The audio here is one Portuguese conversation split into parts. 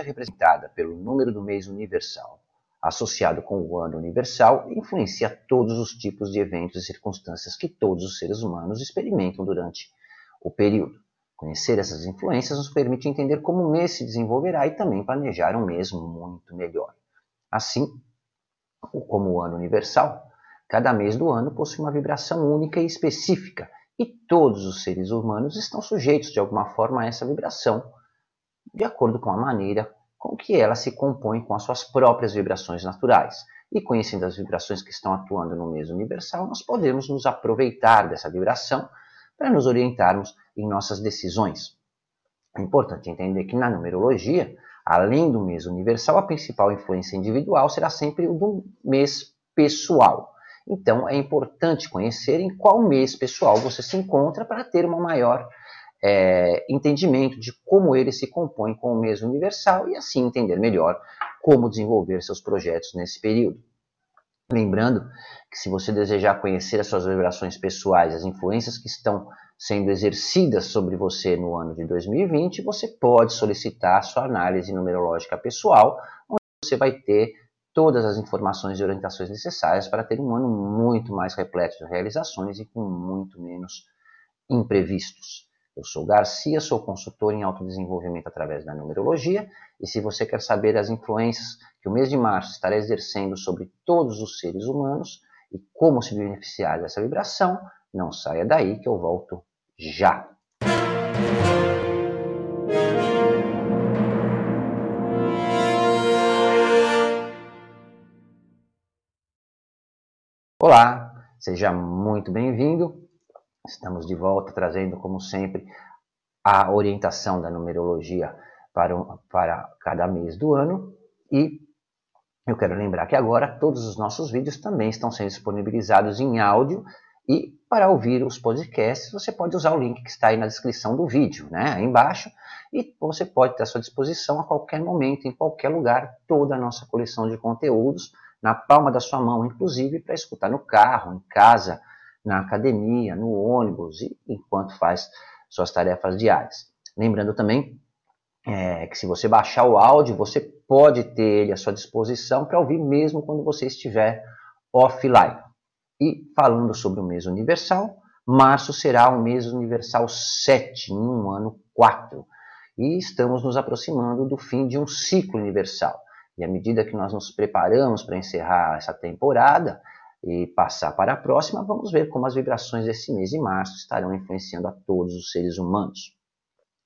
representada pelo número do mês universal, associado com o ano universal, influencia todos os tipos de eventos e circunstâncias que todos os seres humanos experimentam durante o período. Conhecer essas influências nos permite entender como o mês se desenvolverá e também planejar um mês muito melhor. Assim, como o ano universal, cada mês do ano possui uma vibração única e específica, e todos os seres humanos estão sujeitos de alguma forma a essa vibração, de acordo com a maneira com que ela se compõe com as suas próprias vibrações naturais. E conhecendo as vibrações que estão atuando no mês universal, nós podemos nos aproveitar dessa vibração para nos orientarmos em nossas decisões. É importante entender que na numerologia, além do mês universal, a principal influência individual será sempre o do mês pessoal. Então, é importante conhecer em qual mês pessoal você se encontra para ter uma maior é, entendimento de como ele se compõe com o mês universal e assim entender melhor como desenvolver seus projetos nesse período. Lembrando que se você desejar conhecer as suas vibrações pessoais, as influências que estão sendo exercidas sobre você no ano de 2020, você pode solicitar a sua análise numerológica pessoal, onde você vai ter todas as informações e orientações necessárias para ter um ano muito mais repleto de realizações e com muito menos imprevistos. Eu sou Garcia, sou consultor em autodesenvolvimento através da numerologia, e se você quer saber as influências que o mês de março estará exercendo sobre todos os seres humanos e como se beneficiar dessa vibração, não saia daí que eu volto já. Olá, seja muito bem-vindo. Estamos de volta trazendo, como sempre, a orientação da numerologia para, um, para cada mês do ano. E eu quero lembrar que agora todos os nossos vídeos também estão sendo disponibilizados em áudio. E para ouvir os podcasts, você pode usar o link que está aí na descrição do vídeo, né, aí embaixo. E você pode ter à sua disposição a qualquer momento, em qualquer lugar, toda a nossa coleção de conteúdos na palma da sua mão, inclusive para escutar no carro, em casa, na academia, no ônibus enquanto faz suas tarefas diárias. Lembrando também é, que se você baixar o áudio, você pode ter ele à sua disposição para ouvir mesmo quando você estiver offline. E falando sobre o mês universal, março será o mês universal 7, em um ano 4. E estamos nos aproximando do fim de um ciclo universal. E à medida que nós nos preparamos para encerrar essa temporada, e passar para a próxima, vamos ver como as vibrações desse mês de março estarão influenciando a todos os seres humanos.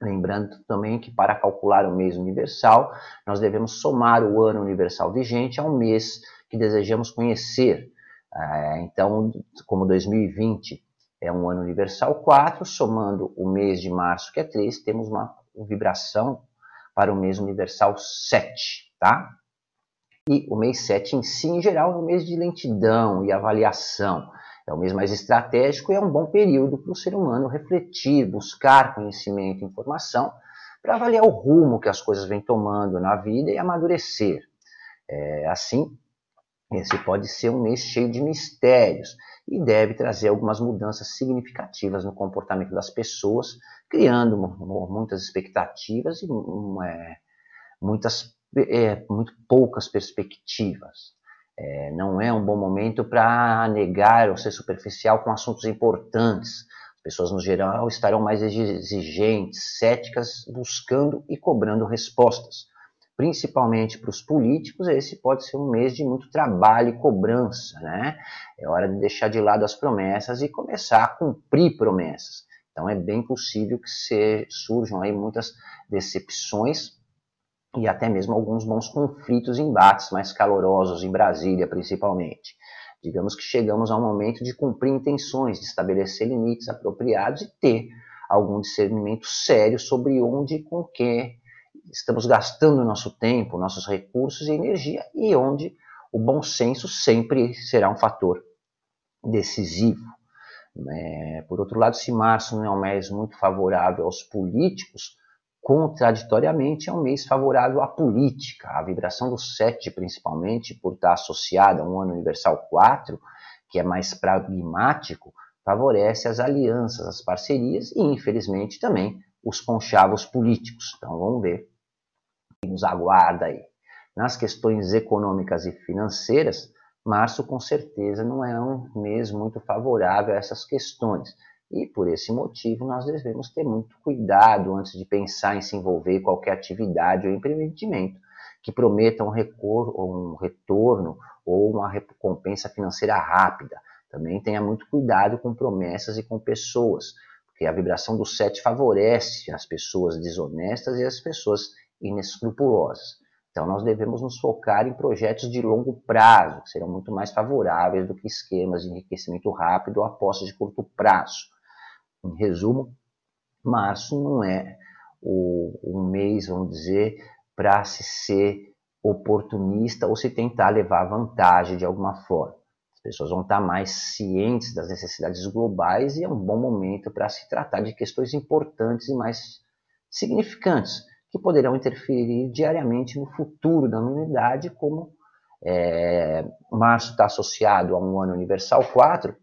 Lembrando também que para calcular o mês universal, nós devemos somar o ano universal vigente ao mês que desejamos conhecer. É, então, como 2020 é um ano universal 4, somando o mês de março, que é 3, temos uma vibração para o mês universal 7, tá? E o mês 7 em si, em geral, é um mês de lentidão e avaliação. É o mês mais estratégico e é um bom período para o ser humano refletir, buscar conhecimento e informação para avaliar o rumo que as coisas vêm tomando na vida e amadurecer. É, assim, esse pode ser um mês cheio de mistérios e deve trazer algumas mudanças significativas no comportamento das pessoas, criando muitas expectativas e é, muitas é, muito poucas perspectivas. É, não é um bom momento para negar ou ser superficial com assuntos importantes. As pessoas, no geral, estarão mais exigentes, céticas, buscando e cobrando respostas. Principalmente para os políticos, esse pode ser um mês de muito trabalho e cobrança. Né? É hora de deixar de lado as promessas e começar a cumprir promessas. Então, é bem possível que se, surjam aí muitas decepções e até mesmo alguns bons conflitos e embates mais calorosos em Brasília, principalmente. Digamos que chegamos ao momento de cumprir intenções, de estabelecer limites apropriados e ter algum discernimento sério sobre onde e com que estamos gastando nosso tempo, nossos recursos e energia e onde o bom senso sempre será um fator decisivo. É, por outro lado, se março não é um mês muito favorável aos políticos, contraditoriamente, é um mês favorável à política. A vibração do 7, principalmente, por estar associada a um ano universal 4, que é mais pragmático, favorece as alianças, as parcerias e, infelizmente, também os conchavos políticos. Então, vamos ver que nos aguarda aí. Nas questões econômicas e financeiras, março com certeza não é um mês muito favorável a essas questões. E por esse motivo nós devemos ter muito cuidado antes de pensar em se envolver em qualquer atividade ou empreendimento que prometa um, recor um retorno ou uma recompensa financeira rápida. Também tenha muito cuidado com promessas e com pessoas, porque a vibração do 7 favorece as pessoas desonestas e as pessoas inescrupulosas. Então, nós devemos nos focar em projetos de longo prazo, que serão muito mais favoráveis do que esquemas de enriquecimento rápido ou apostas de curto prazo. Em resumo, março não é o, um mês, vamos dizer, para se ser oportunista ou se tentar levar vantagem de alguma forma. As pessoas vão estar mais cientes das necessidades globais e é um bom momento para se tratar de questões importantes e mais significantes que poderão interferir diariamente no futuro da humanidade, como é, março está associado a um ano universal 4,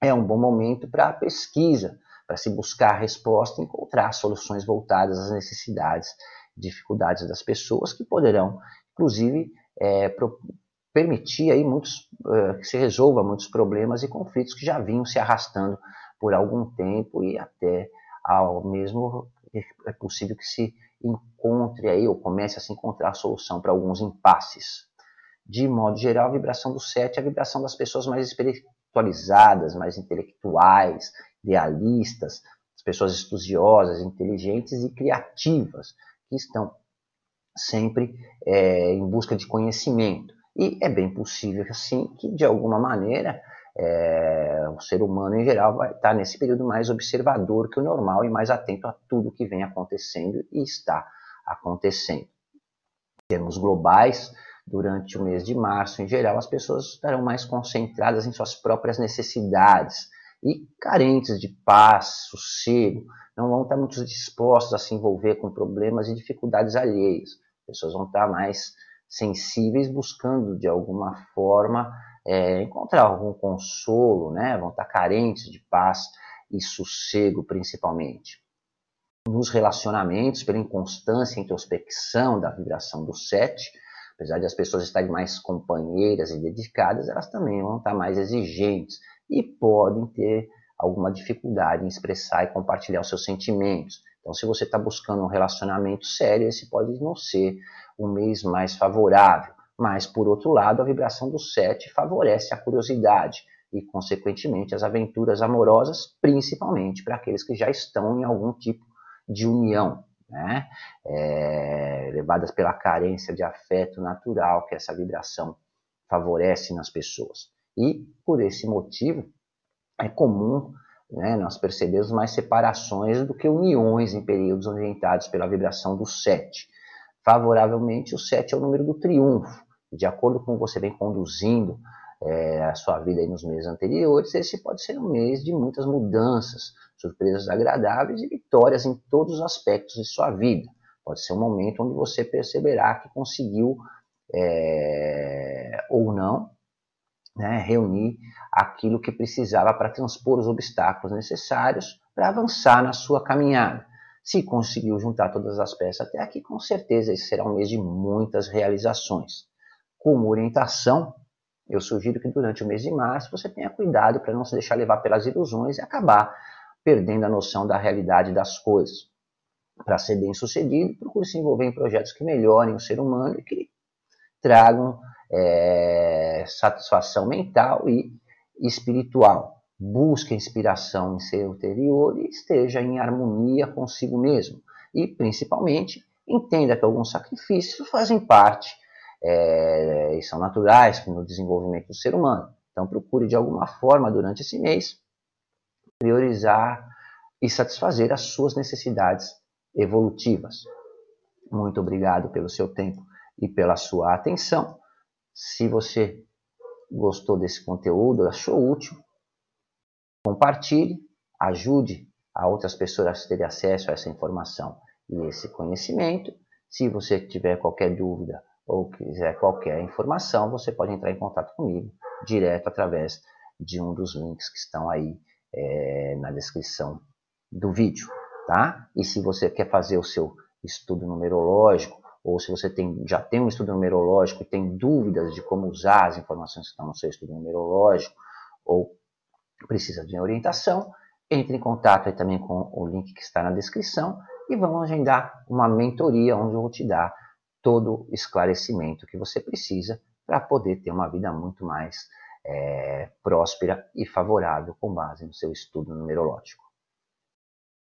é um bom momento para a pesquisa, para se buscar a resposta e encontrar soluções voltadas às necessidades e dificuldades das pessoas, que poderão, inclusive, é, permitir aí muitos, uh, que se resolva muitos problemas e conflitos que já vinham se arrastando por algum tempo e até ao mesmo é possível que se encontre aí, ou comece a se encontrar solução para alguns impasses. De modo geral, a vibração do 7 é a vibração das pessoas mais espiritualizadas, mais intelectuais, idealistas, as pessoas estudiosas, inteligentes e criativas, que estão sempre é, em busca de conhecimento. E é bem possível, assim, que de alguma maneira é, o ser humano em geral vai estar nesse período mais observador que o normal e mais atento a tudo que vem acontecendo e está acontecendo. Em termos globais, durante o mês de março, em geral, as pessoas estarão mais concentradas em suas próprias necessidades e carentes de paz, sossego, não vão estar muito dispostos a se envolver com problemas e dificuldades alheias. As pessoas vão estar mais sensíveis, buscando de alguma forma é, encontrar algum consolo, né? vão estar carentes de paz e sossego, principalmente. Nos relacionamentos, pela inconstância e introspecção da vibração do 7, apesar de as pessoas estarem mais companheiras e dedicadas, elas também vão estar mais exigentes e podem ter alguma dificuldade em expressar e compartilhar os seus sentimentos. Então, se você está buscando um relacionamento sério, esse pode não ser um mês mais favorável. Mas, por outro lado, a vibração do 7 favorece a curiosidade e, consequentemente, as aventuras amorosas, principalmente para aqueles que já estão em algum tipo de união, né? É, levadas pela carência de afeto natural que essa vibração favorece nas pessoas. E, por esse motivo, é comum né, nós percebemos mais separações do que uniões em períodos orientados pela vibração do 7. Favoravelmente, o 7 é o número do triunfo, de acordo com você vem conduzindo é, a sua vida nos meses anteriores, esse pode ser um mês de muitas mudanças, surpresas agradáveis e vitórias em todos os aspectos de sua vida. Pode ser um momento onde você perceberá que conseguiu é, ou não né, reunir aquilo que precisava para transpor os obstáculos necessários para avançar na sua caminhada. Se conseguiu juntar todas as peças até aqui, com certeza esse será um mês de muitas realizações como orientação, eu sugiro que durante o mês de março você tenha cuidado para não se deixar levar pelas ilusões e acabar perdendo a noção da realidade das coisas. Para ser bem sucedido, procure se envolver em projetos que melhorem o ser humano e que tragam é, satisfação mental e espiritual. Busque inspiração em seu interior e esteja em harmonia consigo mesmo. E, principalmente, entenda que alguns sacrifícios fazem parte é, e são naturais no desenvolvimento do ser humano. Então, procure de alguma forma durante esse mês priorizar e satisfazer as suas necessidades evolutivas. Muito obrigado pelo seu tempo e pela sua atenção. Se você gostou desse conteúdo, achou útil, compartilhe, ajude a outras pessoas a terem acesso a essa informação e esse conhecimento. Se você tiver qualquer dúvida ou quiser qualquer informação, você pode entrar em contato comigo direto através de um dos links que estão aí é, na descrição do vídeo, tá? E se você quer fazer o seu estudo numerológico ou se você tem, já tem um estudo numerológico e tem dúvidas de como usar as informações que estão no seu estudo numerológico, ou precisa de orientação, entre em contato também com o link que está na descrição e vamos agendar uma mentoria onde eu vou te dar todo o esclarecimento que você precisa para poder ter uma vida muito mais é, próspera e favorável com base no seu estudo numerológico.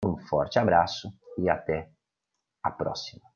Um forte abraço e até a próxima.